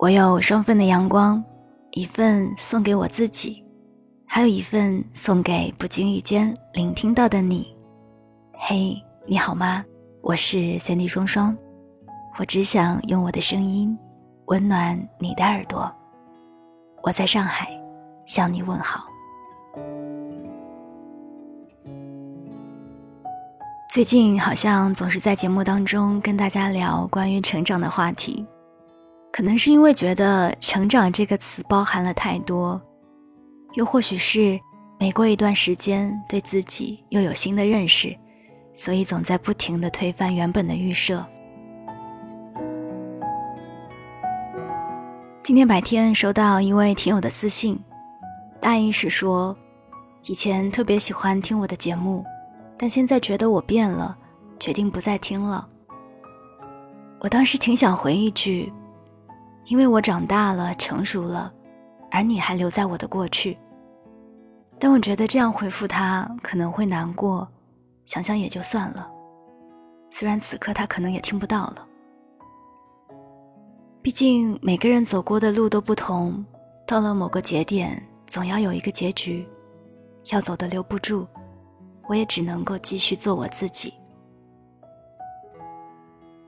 我有双份的阳光，一份送给我自己，还有一份送给不经意间聆听到的你。嘿，你好吗？我是三 D 双双，我只想用我的声音温暖你的耳朵。我在上海向你问好。最近好像总是在节目当中跟大家聊关于成长的话题。可能是因为觉得“成长”这个词包含了太多，又或许是每过一段时间对自己又有新的认识，所以总在不停的推翻原本的预设。今天白天收到一位听友的私信，大意是说，以前特别喜欢听我的节目，但现在觉得我变了，决定不再听了。我当时挺想回一句。因为我长大了，成熟了，而你还留在我的过去。但我觉得这样回复他可能会难过，想想也就算了。虽然此刻他可能也听不到了。毕竟每个人走过的路都不同，到了某个节点，总要有一个结局。要走的留不住，我也只能够继续做我自己。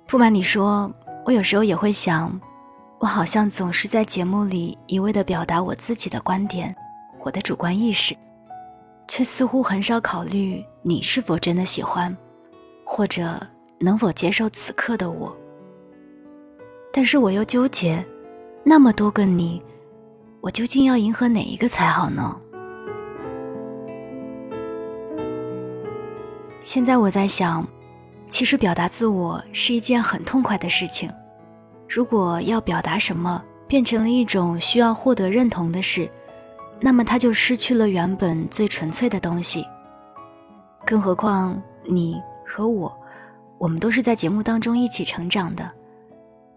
不瞒你说，我有时候也会想。我好像总是在节目里一味地表达我自己的观点，我的主观意识，却似乎很少考虑你是否真的喜欢，或者能否接受此刻的我。但是我又纠结，那么多个你，我究竟要迎合哪一个才好呢？现在我在想，其实表达自我是一件很痛快的事情。如果要表达什么变成了一种需要获得认同的事，那么它就失去了原本最纯粹的东西。更何况你和我，我们都是在节目当中一起成长的，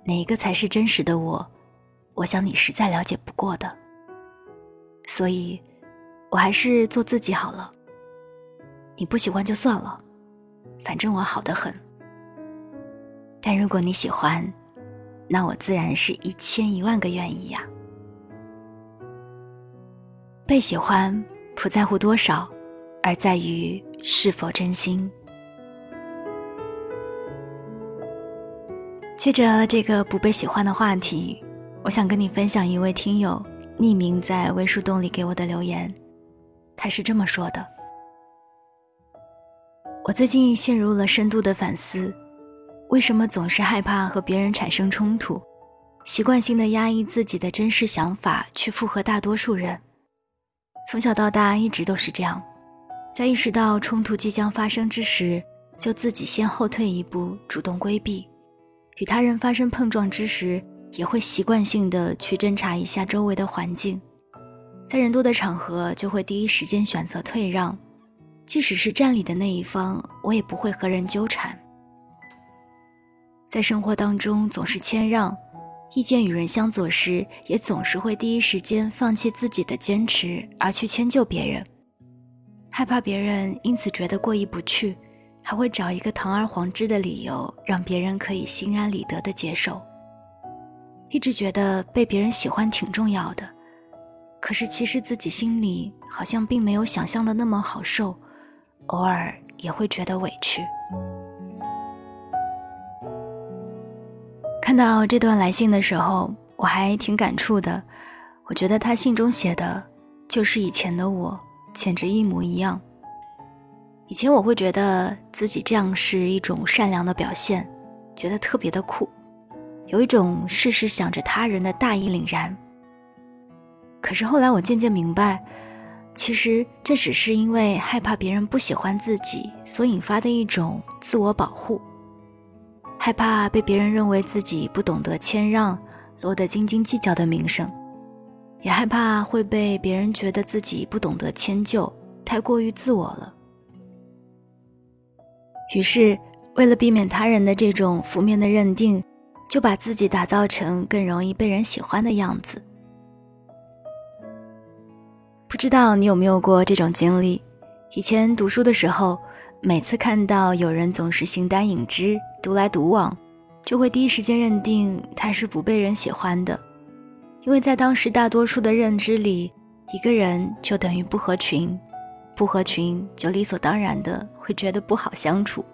哪一个才是真实的我？我想你实在了解不过的。所以，我还是做自己好了。你不喜欢就算了，反正我好的很。但如果你喜欢，那我自然是一千一万个愿意呀。被喜欢不在乎多少，而在于是否真心。接着这个不被喜欢的话题，我想跟你分享一位听友匿名在微树洞里给我的留言，他是这么说的：我最近陷入了深度的反思。为什么总是害怕和别人产生冲突，习惯性的压抑自己的真实想法，去附和大多数人？从小到大一直都是这样，在意识到冲突即将发生之时，就自己先后退一步，主动规避；与他人发生碰撞之时，也会习惯性的去侦查一下周围的环境，在人多的场合就会第一时间选择退让，即使是占理的那一方，我也不会和人纠缠。在生活当中总是谦让，意见与人相左时，也总是会第一时间放弃自己的坚持而去迁就别人，害怕别人因此觉得过意不去，还会找一个堂而皇之的理由让别人可以心安理得的接受。一直觉得被别人喜欢挺重要的，可是其实自己心里好像并没有想象的那么好受，偶尔也会觉得委屈。看到这段来信的时候，我还挺感触的。我觉得他信中写的，就是以前的我，简直一模一样。以前我会觉得自己这样是一种善良的表现，觉得特别的酷，有一种事事想着他人的大义凛然。可是后来我渐渐明白，其实这只是因为害怕别人不喜欢自己所引发的一种自我保护。害怕被别人认为自己不懂得谦让，落得斤斤计较的名声，也害怕会被别人觉得自己不懂得迁就，太过于自我了。于是，为了避免他人的这种负面的认定，就把自己打造成更容易被人喜欢的样子。不知道你有没有过这种经历？以前读书的时候。每次看到有人总是形单影只、独来独往，就会第一时间认定他是不被人喜欢的，因为在当时大多数的认知里，一个人就等于不合群，不合群就理所当然的会觉得不好相处。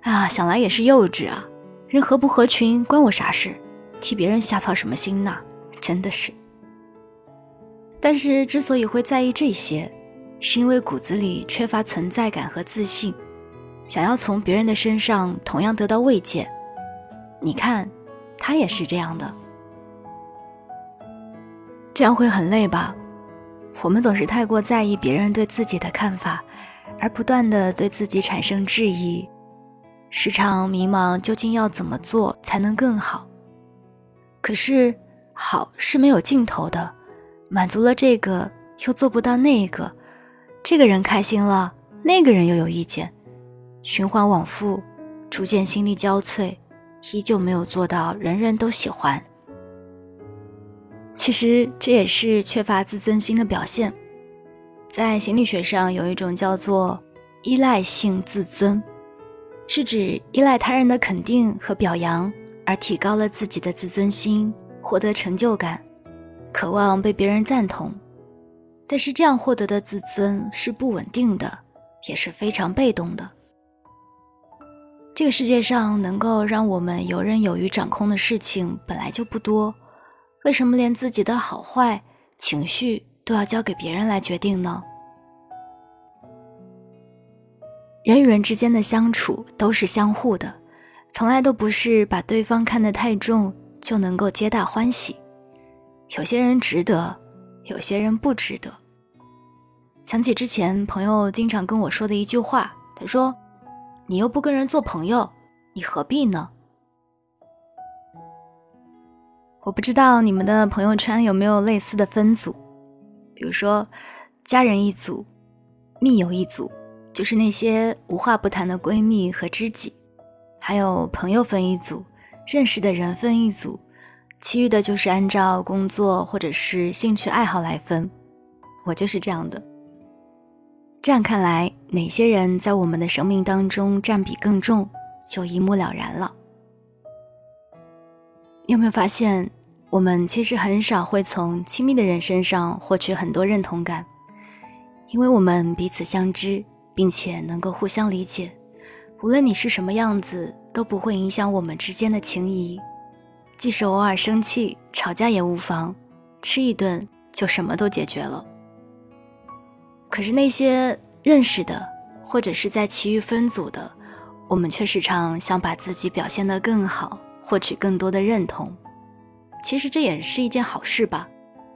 啊，想来也是幼稚啊！人合不合群关我啥事？替别人瞎操什么心呢？真的是。但是之所以会在意这些，是因为骨子里缺乏存在感和自信，想要从别人的身上同样得到慰藉。你看，他也是这样的。这样会很累吧？我们总是太过在意别人对自己的看法，而不断的对自己产生质疑，时常迷茫究竟要怎么做才能更好。可是，好是没有尽头的，满足了这个又做不到那个，这个人开心了，那个人又有意见，循环往复，逐渐心力交瘁，依旧没有做到人人都喜欢。其实这也是缺乏自尊心的表现，在心理学上有一种叫做依赖性自尊，是指依赖他人的肯定和表扬，而提高了自己的自尊心，获得成就感，渴望被别人赞同。但是这样获得的自尊是不稳定的，也是非常被动的。这个世界上能够让我们游刃有余掌控的事情本来就不多。为什么连自己的好坏、情绪都要交给别人来决定呢？人与人之间的相处都是相互的，从来都不是把对方看得太重就能够皆大欢喜。有些人值得，有些人不值得。想起之前朋友经常跟我说的一句话，他说：“你又不跟人做朋友，你何必呢？”我不知道你们的朋友圈有没有类似的分组，比如说家人一组，密友一组，就是那些无话不谈的闺蜜和知己；还有朋友分一组，认识的人分一组，其余的就是按照工作或者是兴趣爱好来分。我就是这样的。这样看来，哪些人在我们的生命当中占比更重，就一目了然了。你有没有发现？我们其实很少会从亲密的人身上获取很多认同感，因为我们彼此相知，并且能够互相理解。无论你是什么样子，都不会影响我们之间的情谊。即使偶尔生气、吵架也无妨，吃一顿就什么都解决了。可是那些认识的，或者是在其余分组的，我们却时常想把自己表现得更好，获取更多的认同。其实这也是一件好事吧，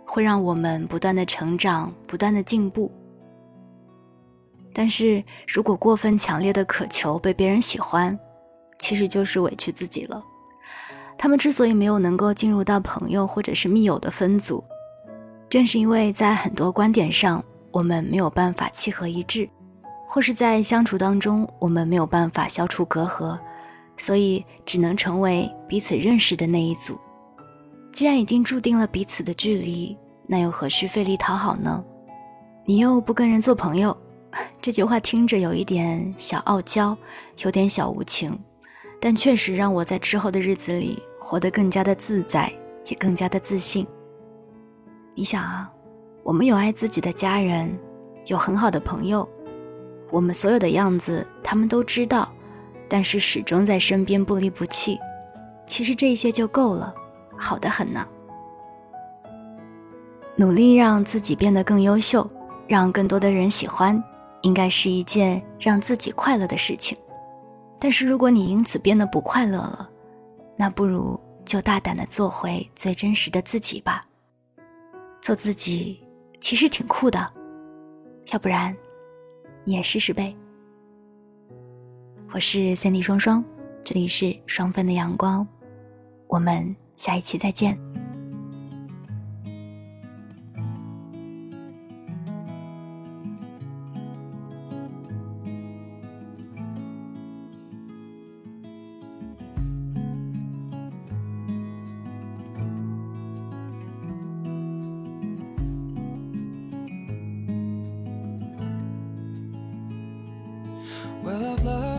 会让我们不断的成长，不断的进步。但是如果过分强烈的渴求被别人喜欢，其实就是委屈自己了。他们之所以没有能够进入到朋友或者是密友的分组，正是因为在很多观点上我们没有办法契合一致，或是在相处当中我们没有办法消除隔阂，所以只能成为彼此认识的那一组。既然已经注定了彼此的距离，那又何须费力讨好呢？你又不跟人做朋友，这句话听着有一点小傲娇，有点小无情，但确实让我在之后的日子里活得更加的自在，也更加的自信。你想啊，我们有爱自己的家人，有很好的朋友，我们所有的样子他们都知道，但是始终在身边不离不弃。其实这些就够了。好的很呢。努力让自己变得更优秀，让更多的人喜欢，应该是一件让自己快乐的事情。但是如果你因此变得不快乐了，那不如就大胆的做回最真实的自己吧。做自己其实挺酷的，要不然你也试试呗。我是三弟双双，这里是双份的阳光，我们。下一期再见。Well, I've loved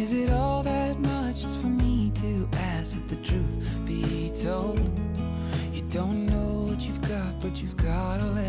Is it all that much just for me to ask that the truth be told? You don't know what you've got, but you've got a lot.